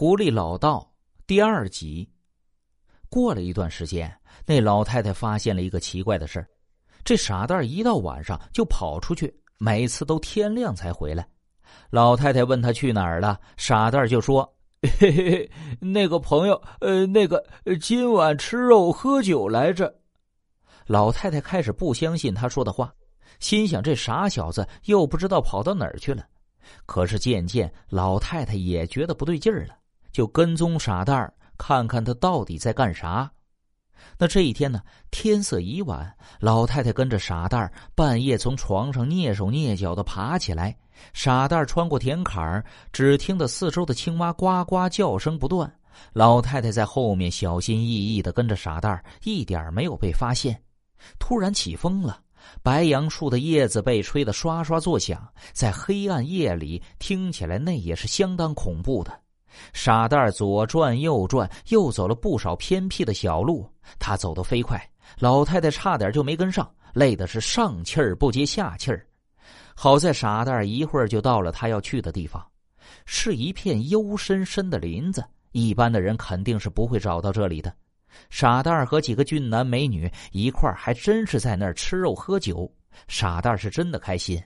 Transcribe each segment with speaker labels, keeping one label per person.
Speaker 1: 狐狸老道第二集。过了一段时间，那老太太发现了一个奇怪的事：这傻蛋一到晚上就跑出去，每次都天亮才回来。老太太问他去哪儿了，傻蛋就说：“嘿嘿嘿，那个朋友，呃，那个今晚吃肉喝酒来着。”老太太开始不相信他说的话，心想这傻小子又不知道跑到哪儿去了。可是渐渐，老太太也觉得不对劲儿了，就跟踪傻蛋儿，看看他到底在干啥。那这一天呢，天色已晚，老太太跟着傻蛋儿半夜从床上蹑手蹑脚的爬起来。傻蛋儿穿过田坎儿，只听得四周的青蛙呱呱叫声不断。老太太在后面小心翼翼的跟着傻蛋儿，一点没有被发现。突然起风了。白杨树的叶子被吹得刷刷作响，在黑暗夜里听起来那也是相当恐怖的。傻蛋左转右转，又走了不少偏僻的小路。他走得飞快，老太太差点就没跟上，累的是上气儿不接下气儿。好在傻蛋一会儿就到了他要去的地方，是一片幽深深的林子，一般的人肯定是不会找到这里的。傻蛋儿和几个俊男美女一块儿，还真是在那儿吃肉喝酒。傻蛋儿是真的开心。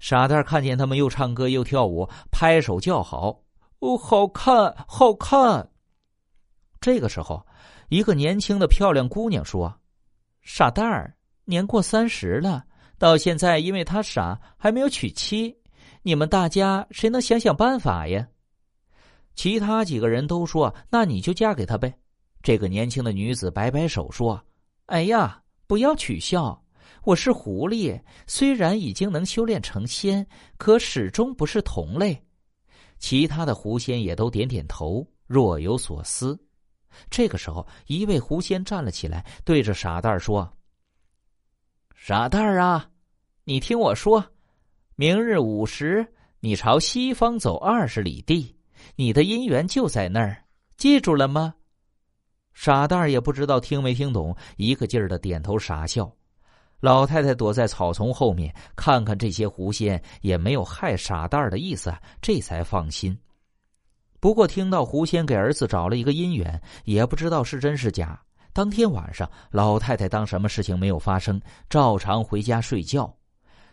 Speaker 1: 傻蛋儿看见他们又唱歌又跳舞，拍手叫好：“哦，好看，好看！”这个时候，一个年轻的漂亮姑娘说：“傻蛋儿年过三十了，到现在因为他傻还没有娶妻，你们大家谁能想想办法呀？”其他几个人都说：“那你就嫁给他呗。”这个年轻的女子摆摆手说：“哎呀，不要取笑，我是狐狸，虽然已经能修炼成仙，可始终不是同类。”其他的狐仙也都点点头，若有所思。这个时候，一位狐仙站了起来，对着傻蛋儿说：“傻蛋儿啊，你听我说，明日午时，你朝西方走二十里地，你的姻缘就在那儿，记住了吗？”傻蛋儿也不知道听没听懂，一个劲儿的点头傻笑。老太太躲在草丛后面，看看这些狐仙也没有害傻蛋儿的意思，这才放心。不过听到狐仙给儿子找了一个姻缘，也不知道是真是假。当天晚上，老太太当什么事情没有发生，照常回家睡觉。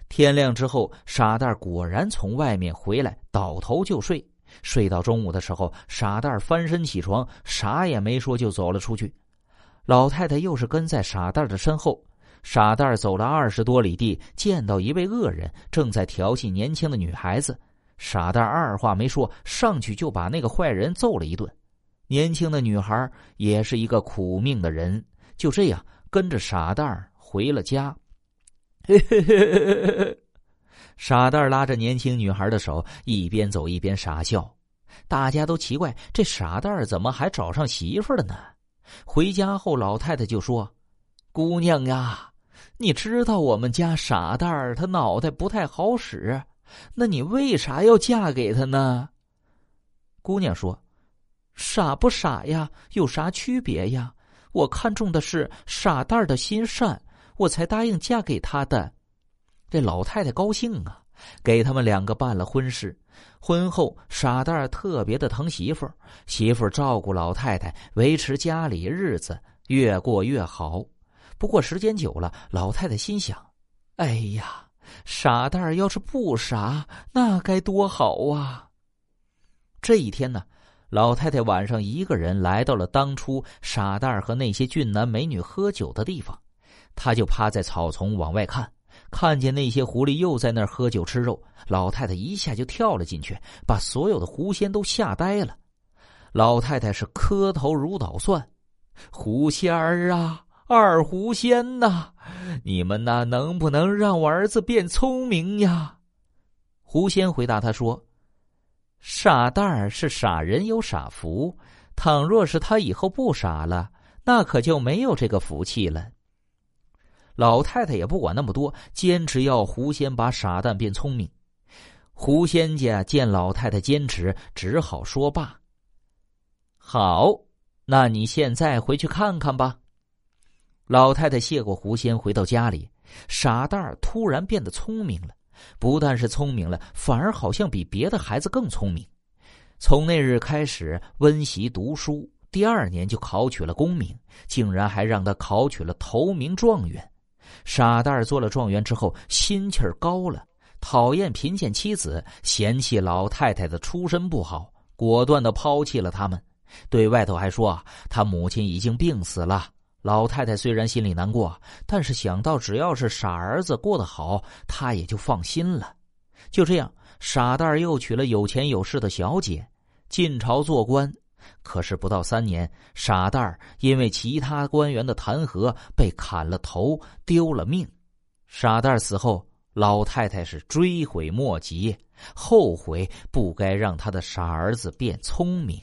Speaker 1: 天亮之后，傻蛋儿果然从外面回来，倒头就睡。睡到中午的时候，傻蛋翻身起床，啥也没说就走了出去。老太太又是跟在傻蛋的身后。傻蛋走了二十多里地，见到一位恶人正在调戏年轻的女孩子。傻蛋二话没说，上去就把那个坏人揍了一顿。年轻的女孩也是一个苦命的人，就这样跟着傻蛋回了家。傻蛋拉着年轻女孩的手，一边走一边傻笑。大家都奇怪，这傻蛋怎么还找上媳妇了呢？回家后，老太太就说：“姑娘呀，你知道我们家傻蛋儿他脑袋不太好使，那你为啥要嫁给他呢？”姑娘说：“傻不傻呀，有啥区别呀？我看中的是傻蛋儿的心善，我才答应嫁给他的。”这老太太高兴啊，给他们两个办了婚事。婚后，傻蛋儿特别的疼媳妇儿，媳妇儿照顾老太太，维持家里日子越过越好。不过时间久了，老太太心想：“哎呀，傻蛋儿要是不傻，那该多好啊！”这一天呢，老太太晚上一个人来到了当初傻蛋儿和那些俊男美女喝酒的地方，她就趴在草丛往外看。看见那些狐狸又在那儿喝酒吃肉，老太太一下就跳了进去，把所有的狐仙都吓呆了。老太太是磕头如捣蒜：“狐仙儿啊，二狐仙呐，你们呐能不能让我儿子变聪明呀？”狐仙回答他说：“傻蛋儿是傻人有傻福，倘若是他以后不傻了，那可就没有这个福气了。”老太太也不管那么多，坚持要狐仙把傻蛋变聪明。狐仙家见老太太坚持，只好说罢。好，那你现在回去看看吧。老太太谢过狐仙，回到家里，傻蛋儿突然变得聪明了，不但是聪明了，反而好像比别的孩子更聪明。从那日开始温习读书，第二年就考取了功名，竟然还让他考取了头名状元。傻蛋儿做了状元之后，心气儿高了，讨厌贫贱妻子，嫌弃老太太的出身不好，果断的抛弃了他们。对外头还说他母亲已经病死了。老太太虽然心里难过，但是想到只要是傻儿子过得好，她也就放心了。就这样，傻蛋儿又娶了有钱有势的小姐，进朝做官。可是不到三年，傻蛋儿因为其他官员的弹劾被砍了头，丢了命。傻蛋儿死后，老太太是追悔莫及，后悔不该让他的傻儿子变聪明。